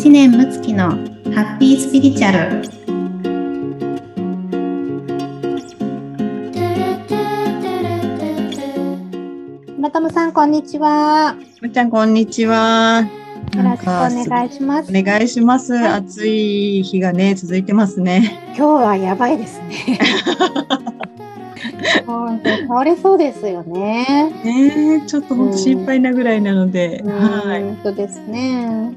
知念睦月のハッピースピリチュアル。村友さんこんにちは。むちゃんこんにちは。よろしくお願いします。お願いします、はい、暑い日がね続いてますね。今日はやばいですね。本当倒れそうですよね。ねちょっと本当心配なぐらいなので、うん、はい。本当ですね。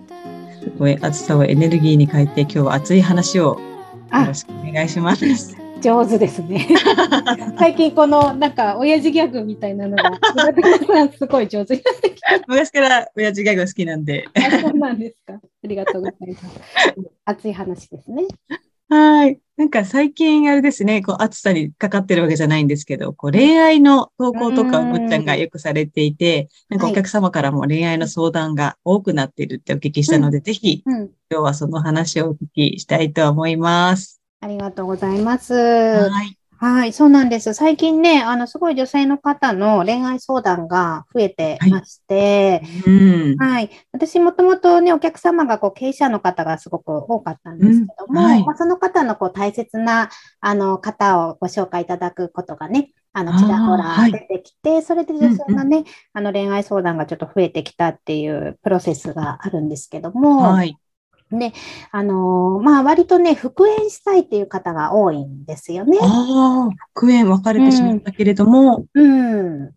すごい暑さをエネルギーに変えて今日は熱い話をよろしくお願いします。上手ですね。最近このなんか親父ギャグみたいなのがすごい上手になってきた。昔から親父ギャグ好きなんで。あそうなんですか。ありがとうございます。熱い話ですね。はい。なんか最近あれですね、こう暑さにかかってるわけじゃないんですけど、こう恋愛の投稿とかむっちゃんがよくされていて、なんかお客様からも恋愛の相談が多くなっているってお聞きしたので、うん、ぜひ、今日はその話をお聞きしたいと思います。ありがとうございます。はい。はい、そうなんです。最近ね、あの、すごい女性の方の恋愛相談が増えてまして、はい、うん。はい、私もともとね、お客様がこう経営者の方がすごく多かったんですけども、うんはい、まあ、その方のこう大切なあの方をご紹介いただくことがね、あの、ちらほら出てきて、はい、それで女性がね、うんうん、あの恋愛相談がちょっと増えてきたっていうプロセスがあるんですけども、はい、で、あのー、まあ、割とね、復縁したいっていう方が多いんですよね。ああ、復縁別れてしまったけれども。うん。うん、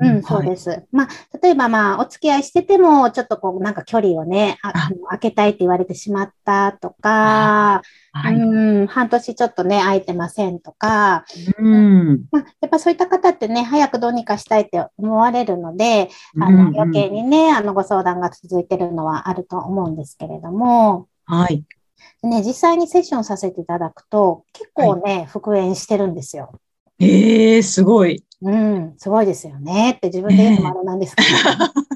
うん、そうです。はい、まあ、例えば、まあ、お付き合いしてても、ちょっとこう、なんか距離をね、あ開けたいって言われてしまったとか、はい、うん、半年ちょっとね、空いてませんとか、うん、まあ、やっぱそういった方ってね、早くどうにかしたいって思われるので、あの余計にね、あのご相談が続いてるのはあると思うんですけれども、はい。ね、実際にセッションさせていただくと、結構ね、はい、復縁してるんですよ。ええー、すごい。うん、すごいですよねって自分で言うのもあれなんですけど。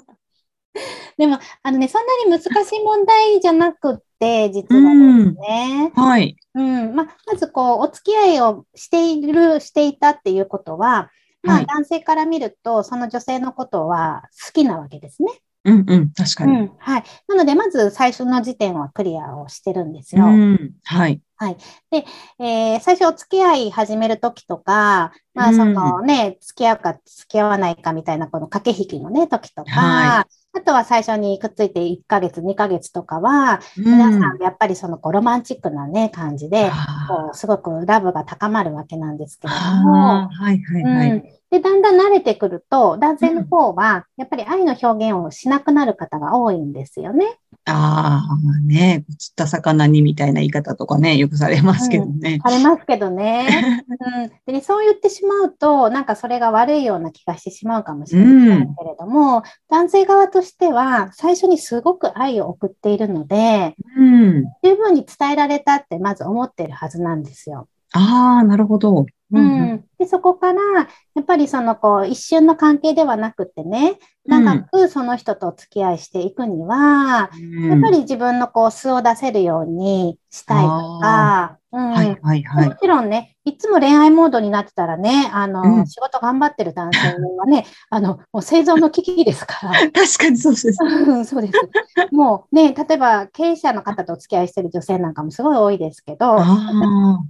でも、あのね、そんなに難しい問題じゃなくて、実はですね。はい。うん。ままず、こう、お付き合いをしている、していたっていうことは、まあ、男性から見ると、その女性のことは好きなわけですね。うんうん、確かに、うん。はい。なので、まず最初の時点はクリアをしてるんですよ。うん、はい。はい。で、えー、最初お付き合い始めるときとか、まあ、そのね、付き合うか付き合わないかみたいな、この駆け引きのね、時とか、はい、あとは最初にくっついて1ヶ月、2ヶ月とかは、皆さんやっぱりそのこうロマンチックなね、感じで、こうすごくラブが高まるわけなんですけれども、はいはいはい。うんで、だんだん慣れてくると、男性の方は、やっぱり愛の表現をしなくなる方が多いんですよね。ああ、ね、釣った魚にみたいな言い方とかね、よくされますけどね。うん、されますけどね。うん、で、ね、そう言ってしまうと、なんかそれが悪いような気がしてしまうかもしれないけれども、うん、男性側としては、最初にすごく愛を送っているので、うん、十分に伝えられたってまず思ってるはずなんですよ。ああ、なるほど。うん、でそこからやっぱりそのこう一瞬の関係ではなくてね長くその人とお付き合いしていくには、うん、やっぱり自分のこう素を出せるようにしたいとか、うんはいはいはい、もちろんねいつも恋愛モードになってたらねあの、うん、仕事頑張ってる男性はね あのもう生存の危機ですから。確かにそうです。そうです。もうね例えば経営者の方とお付き合いしてる女性なんかもすごい多いですけどそう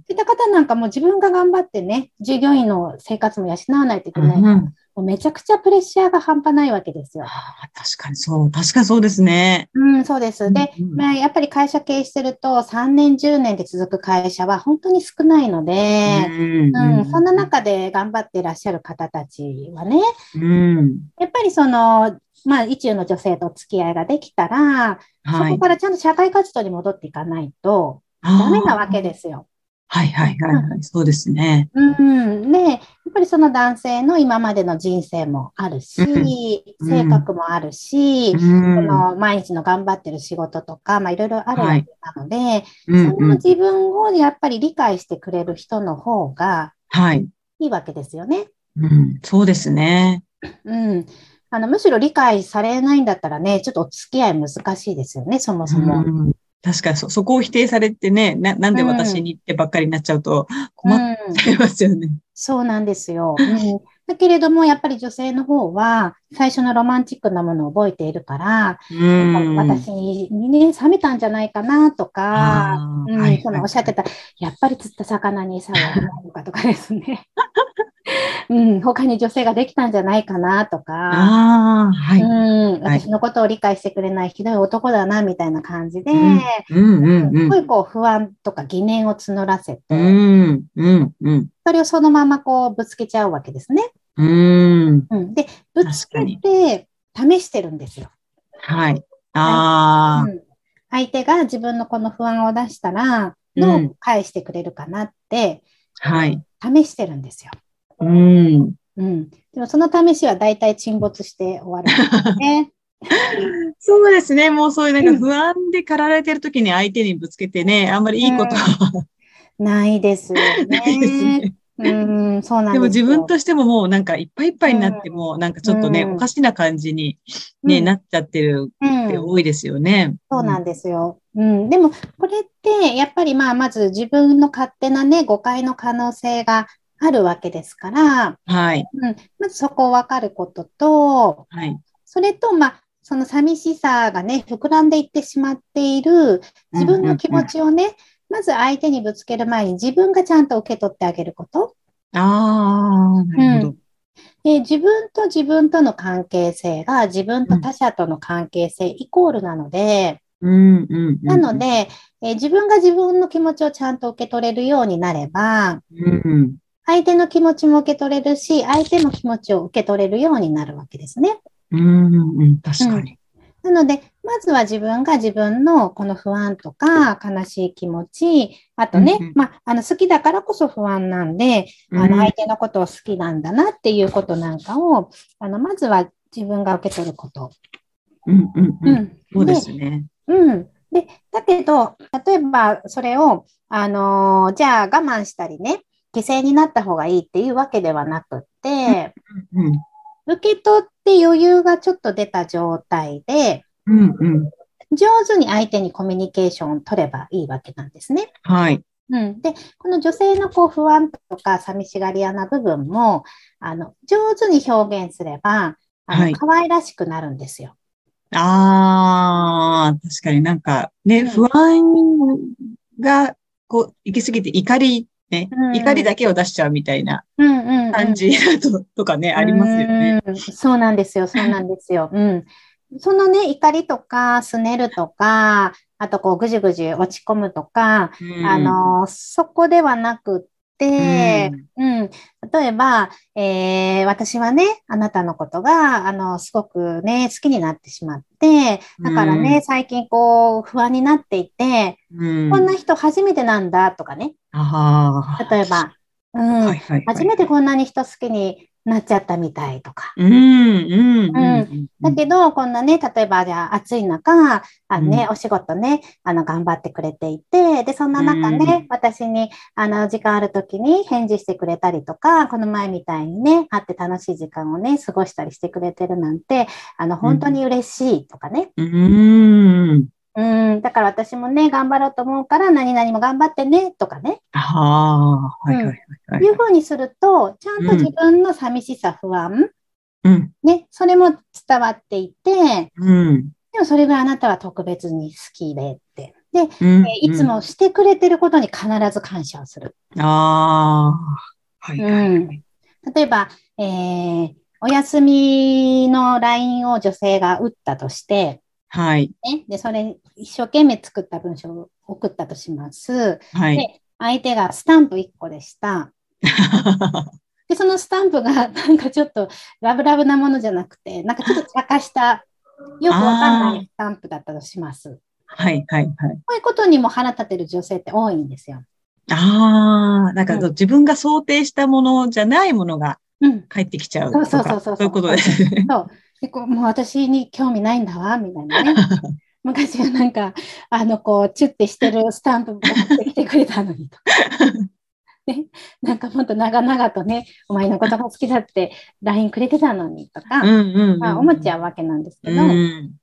いった方なんかも自分が頑張ってね従業員の生活も養わないといけない。うんめちゃくちゃプレッシャーが半端ないわけですよ。確かにそう。確かにそうですね。うん、そうです。で、うんうん、まあ、やっぱり会社経営してると3年、10年で続く会社は本当に少ないので、うん、うんうん、そんな中で頑張っていらっしゃる方たちはね、うん、やっぱりその、まあ、意中の女性と付き合いができたら、はい、そこからちゃんと社会活動に戻っていかないとダメなわけですよ。はいはいはい、はい、うん、そうですね。うん、で、やっぱりその男性の今までの人生もあるし、うん、性格もあるし、うん、その毎日の頑張ってる仕事とか、まあいろいろあるわけなので、はい、その自分をやっぱり理解してくれる人の方が、はい。いいわけですよね。うん、そうですね。うん。あの、むしろ理解されないんだったらね、ちょっとお付き合い難しいですよね、そもそも。うん確かにそ、そこを否定されてね、ななんで私にってばっかりになっちゃうと困っちゃいますよね、うんそうなんですよ。うん、だけれども、やっぱり女性の方は、最初のロマンチックなものを覚えているから、私にね、冷めたんじゃないかなとか、うん、そのおっしゃってた、やっぱり釣った魚に餌をあげないのかとかですね。うん、他に女性ができたんじゃないかなとか、あはい、うん、私のことを理解してくれないひどい男だなみたいな感じで、すごいこう不安とか疑念を募らせて、うんうんうん、それをそのままこうぶつけちゃうわけですね。うん、うん、で、ぶつけて試してるんですよ。はい。ああ、うん、相手が自分のこの不安を出したら、どう返してくれるかなって、はい。試してるんですよ。うん。うん。でもその試しは大体沈没して終わるんですね。そうですね。もうそういうなんか不安で駆られてる時に相手にぶつけてね、あんまりいいことは、うん、ないですよね。ないですね。うん、そうなんでも自分としてももうなんかいっぱいいっぱいになっても、なんかちょっとね、おかしな感じにね、なっちゃってるって多いですよね。そうなんですよ。うん。でも、これって、やっぱりまあ、まず自分の勝手なね、誤解の可能性があるわけですから、はい。うん、まずそこを分かることと、はい。それと、まあ、その寂しさがね、膨らんでいってしまっている自分の気持ちをね、まず相手にぶつける前に自分がちゃんと受け取ってあげること。ああ、なるほど。で自分と自分との関係性が自分と他者との関係性イコールなので、うんうんなので、え自分が自分の気持ちをちゃんと受け取れるようになれば、うん相手の気持ちも受け取れるし、相手の気持ちを受け取れるようになるわけですね。うん、うん、確かに。なので、まずは自分が自分のこの不安とか悲しい気持ち、あとね、うんうん、まあ、あの好きだからこそ不安なんで、うん、あの相手のことを好きなんだなっていうことなんかを、あのまずは自分が受け取ること。うんうんうん。うん、そうですね。うん。で、だけど、例えばそれを、あのー、じゃあ我慢したりね、犠牲になった方がいいっていうわけではなくって、うんうん受け取って余裕がちょっと出た状態で、うんうん、上手に相手にコミュニケーションを取ればいいわけなんですね。はい。うん、で、この女性のこう不安とか寂しがり屋な部分も、あの、上手に表現すれば、あの、はい、可愛らしくなるんですよ。ああ、確かになんかね、うん、不安がこう行き過ぎて怒りね、うん、怒りだけを出しちゃうみたいな感じと,、とかね、ありますよね、そうなんですよ、そうなんですよ。うん。そのね、怒りとか、すねるとか、あとこう、ぐじゅぐじゅ落ち込むとか、うん、あの、そこではなく、うん、うん、例えば、えー、私はね、あなたのことが、あの、すごくね、好きになってしまって、だからね、うん、最近こう、不安になっていて、うん、こんな人初めてなんだとかね。例えば、うん、はいはいはい、初めてこんなに人好きになっちゃったみたいとか。うん、うん、うん。だけど、こんなね、例えばじゃあ暑い中、あのね、うん、お仕事ね、あの、頑張ってくれていて、で、そんな中ね、うん、私に、あの、時間ある時に返事してくれたりとか、この前みたいにね、会って楽しい時間をね、過ごしたりしてくれてるなんて、あの、本当に嬉しいとかね。うん。うん、だから私もね、頑張ろうと思うから、何々も頑張ってね、とかね。ああ、はいはいはい、はい。いうふうにすると、ちゃんと自分の寂しさ、不安、うん、ね、それも伝わっていて、うん、でもそれがあなたは特別に好きでって。で、うんえいつもしてくれてることに必ず感謝をする。ああ、はい、はい、うん。例えば、えー、お休みの LINE を女性が打ったとして、はい。ね、で、それ、一生懸命作った文章を送ったとします。はい。で、相手がスタンプ1個でした。で、そのスタンプがなんかちょっとラブラブなものじゃなくて、なんかちょっと茶化した、よくわかんないスタンプだったとします。はい、はい、はい。こういうことにも腹立てる女性って多いんですよ。ああ、なんか、うん、自分が想定したものじゃないものが返ってきちゃうとか、うん、そうそうそうそう。そういうことですね。そう。でこうもう私に興味ないんだわ、みたいなね。昔はなんか、あの、こう、チュッてしてるスタンプ持ってきてくれたのにとか。ね、なんかもっと長々とね、お前のことが好きだって LINE くれてたのにとか、まあ、思っちゃうわけなんですけど、うん、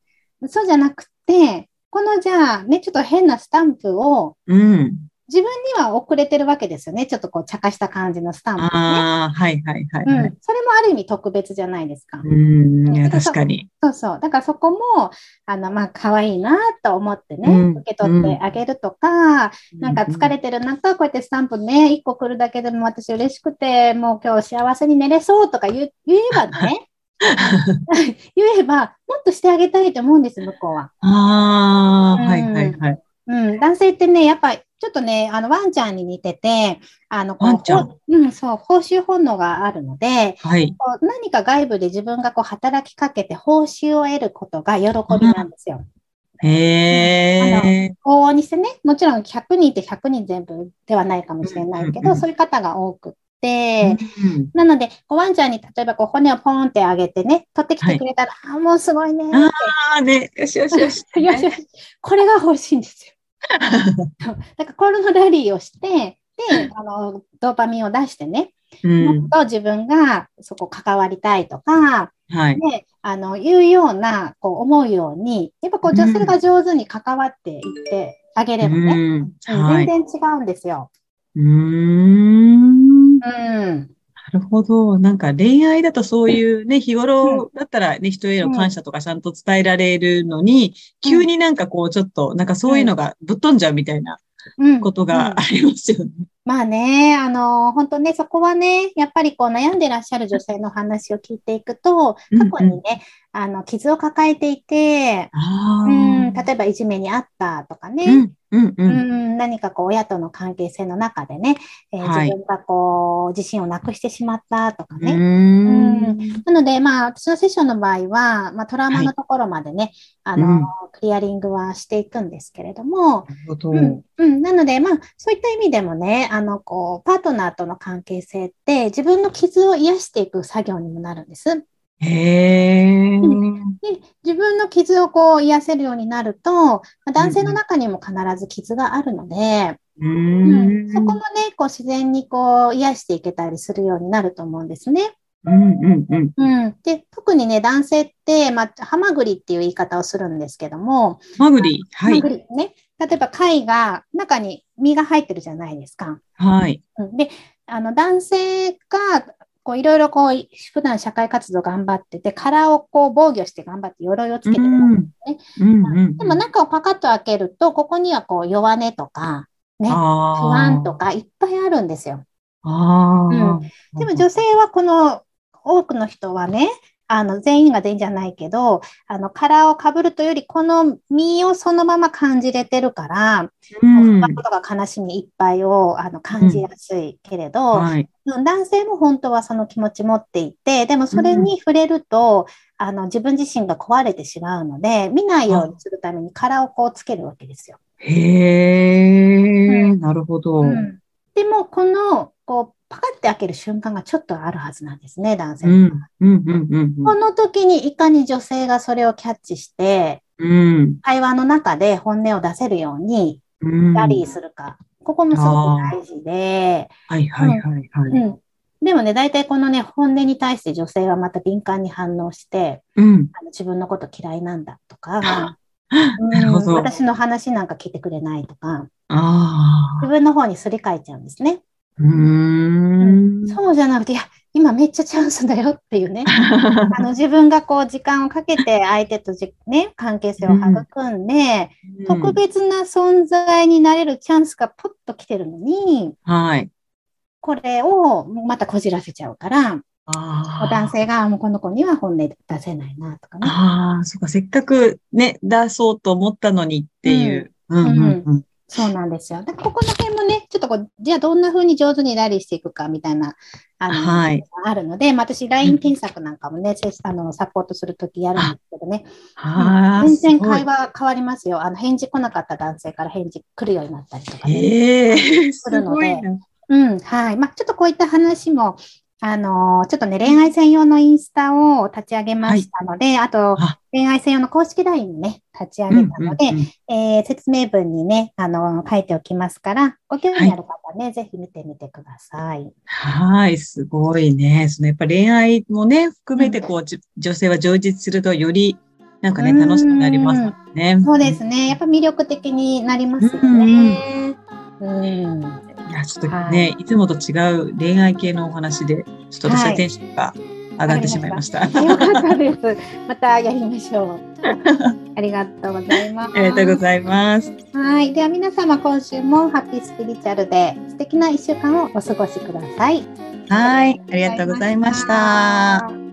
そうじゃなくて、このじゃあね、ちょっと変なスタンプを、うん、自分には遅れてるわけですよね。ちょっとこう、茶化した感じのスタンプ、ね。ああ、はいはいはい、はい、うん。それもある意味特別じゃないですか。うん、いや、確かに。そうそう。だからそこも、あの、まあ、可愛いなと思ってね、うん、受け取ってあげるとか、うん、なんか疲れてる中、こうやってスタンプね、1個来るだけでも私嬉しくて、もう今日幸せに寝れそうとか言言えばね、言えば、もっとしてあげたいと思うんです、向こうは。ああ、はいはいはい。うん、男性ってね、やっぱりちょっとね、あの、ワンちゃんに似てて、あの、ワンちゃんうん、そう、報酬本能があるので、はい、こう何か外部で自分がこう働きかけて報酬を得ることが喜びなんですよ。へえ。往々にしてね、もちろん100人って100人全部ではないかもしれないけど、うんうん、そういう方が多くて、うんうん、なので、ワンちゃんに例えばこう骨をポンってあげてね、取ってきてくれたら、はい、あ、もうすごいねああ、ね、よしよしよし。よしよし。これが欲しいんですよ。だからこのラリーをして、で、あの、ドーパミンを出してね、うん、もっと自分がそこ関わりたいとか、はい、で、あの、いうような、こう思うように、やっぱこう女性が上手に関わっていってあげればね、うん。全然違うんですよ。うん。うんなるほど。なんか恋愛だとそういうね、日頃だったらね、人への感謝とかちゃんと伝えられるのに、急になんかこうちょっと、なんかそういうのがぶっ飛んじゃうみたいなことがありますよね。まあね、あの、本当ね、そこはね、やっぱりこう悩んでらっしゃる女性の話を聞いていくと、過去にね、あの、傷を抱えていて、うん、例えばいじめにあったとかね、うんうん、うん。何かこう親との関係性の中でね、えーはい、自分がこう自信をなくしてしまったとかね。うん。なので、まあ、私のセッションの場合は、まあ、トラウマのところまでね、はい、あの、うん、クリアリングはしていくんですけれども、うん、うん、なので、まあ、そういった意味でもね、あの、こう、パートナーとの関係性って自分の傷を癒していく作業にもなるんです。へで自分の傷をこう癒せるようになると、男性の中にも必ず傷があるので、うん、そこもね、こう自然にこう癒していけたりするようになると思うんですね。うんうんうんうん、で特にね、男性って、まあ、ハマグリっていう言い方をするんですけども、ハマグリ、はい。ね。例えば貝が中に身が入ってるじゃないですか。はい。で、あの男性がこういろいろこう、普段社会活動頑張ってて、殻をこう防御して頑張って鎧をつけてるんですね。でも中をパカッと開けると、ここにはこう弱音とか、ね、不安とかいっぱいあるんですよ。うん、でも女性はこの多くの人はね、あの、全員が全員じゃないけど、あの、殻をかぶるとより、この身をそのまま感じれてるから、うん、不とか悲しみいっぱいをあの感じやすいけれど、うん。はい、男性も本当はその気持ち持っていて、でもそれに触れると、うん、あの、自分自身が壊れてしまうので、見ないようにするために殻をこうつけるわけですよ。へえ、なるほど。でも、この、こう、パカって開ける瞬間がちょっとあるはずなんですね、男性この時にいかに女性がそれをキャッチして、うん、会話の中で本音を出せるように、ラリーするか。ここもすごく大事で。はいはいはいはい。うん、でもね、大体このね、本音に対して女性はまた敏感に反応して、うん、あの自分のこと嫌いなんだとか、なるほど。私の話なんか聞いてくれないとか、自分の方にすり替えちゃうんですね。うんそうじゃなくて、いや、今めっちゃチャンスだよっていうね。あの自分がこう時間をかけて相手とじ、ね、関係性を育んで、うん、特別な存在になれるチャンスがポッと来てるのに、はい。これをまたこじらせちゃうから、男性がもうこの子には本音出せないなとかね。ああ、そっか、せっかくね、出そうと思ったのにっていう。うん、うん、うんうんそうなんですよ。でこことこう、じゃあどんな風に上手にラリーしていくかみたいな、あの、はい、あるので、まあ、私、LINE 添削なんかもね、あの、サポートするときやるんですけどね。全然会話変わりますよ。あの、返事来なかった男性から返事来るようになったりとか、ね、えー、するので。うん、はい。まあ、ちょっとこういった話も、あの、ちょっとね、恋愛専用のインスタを立ち上げましたので、はい、あと、恋愛専用の公式 LINE もね、立ち上げたので、え説明文にね、あの、書いておきますから、ご興味ある方ね、はい、ぜひ見てみてください。はい、すごいね。そのやっぱ恋愛もね、含めてこう、うん、女性は充実するとより、なんかね、楽しくなりますね。そうですね。やっぱ魅力的になりますよね。うん、いや、ちょっとね、はい、いつもと違う恋愛系のお話で、ちょっと私はテンションが上がってしまいました。はい、よかったです。またやりましょう。ありがとうございます。ありがとうございます。はい。では皆様、今週もハッピースピリチュアルで素敵な一週間をお過ごしください。はい。ありがとうございました。